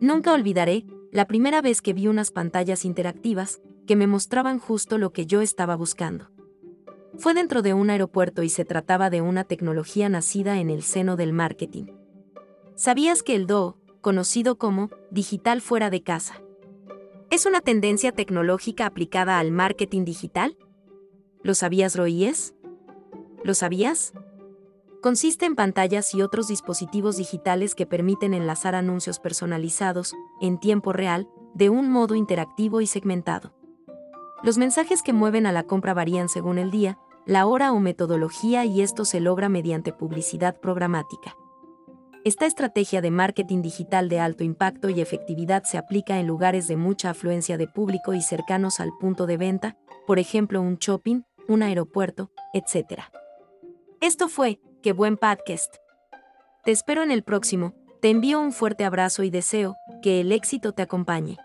Nunca olvidaré la primera vez que vi unas pantallas interactivas que me mostraban justo lo que yo estaba buscando. Fue dentro de un aeropuerto y se trataba de una tecnología nacida en el seno del marketing. ¿Sabías que el DO, conocido como digital fuera de casa, es una tendencia tecnológica aplicada al marketing digital? ¿Lo sabías, Roíes? ¿Lo sabías? Consiste en pantallas y otros dispositivos digitales que permiten enlazar anuncios personalizados, en tiempo real, de un modo interactivo y segmentado. Los mensajes que mueven a la compra varían según el día, la hora o metodología y esto se logra mediante publicidad programática. Esta estrategia de marketing digital de alto impacto y efectividad se aplica en lugares de mucha afluencia de público y cercanos al punto de venta, por ejemplo un shopping, un aeropuerto, etc. Esto fue, qué buen podcast. Te espero en el próximo, te envío un fuerte abrazo y deseo que el éxito te acompañe.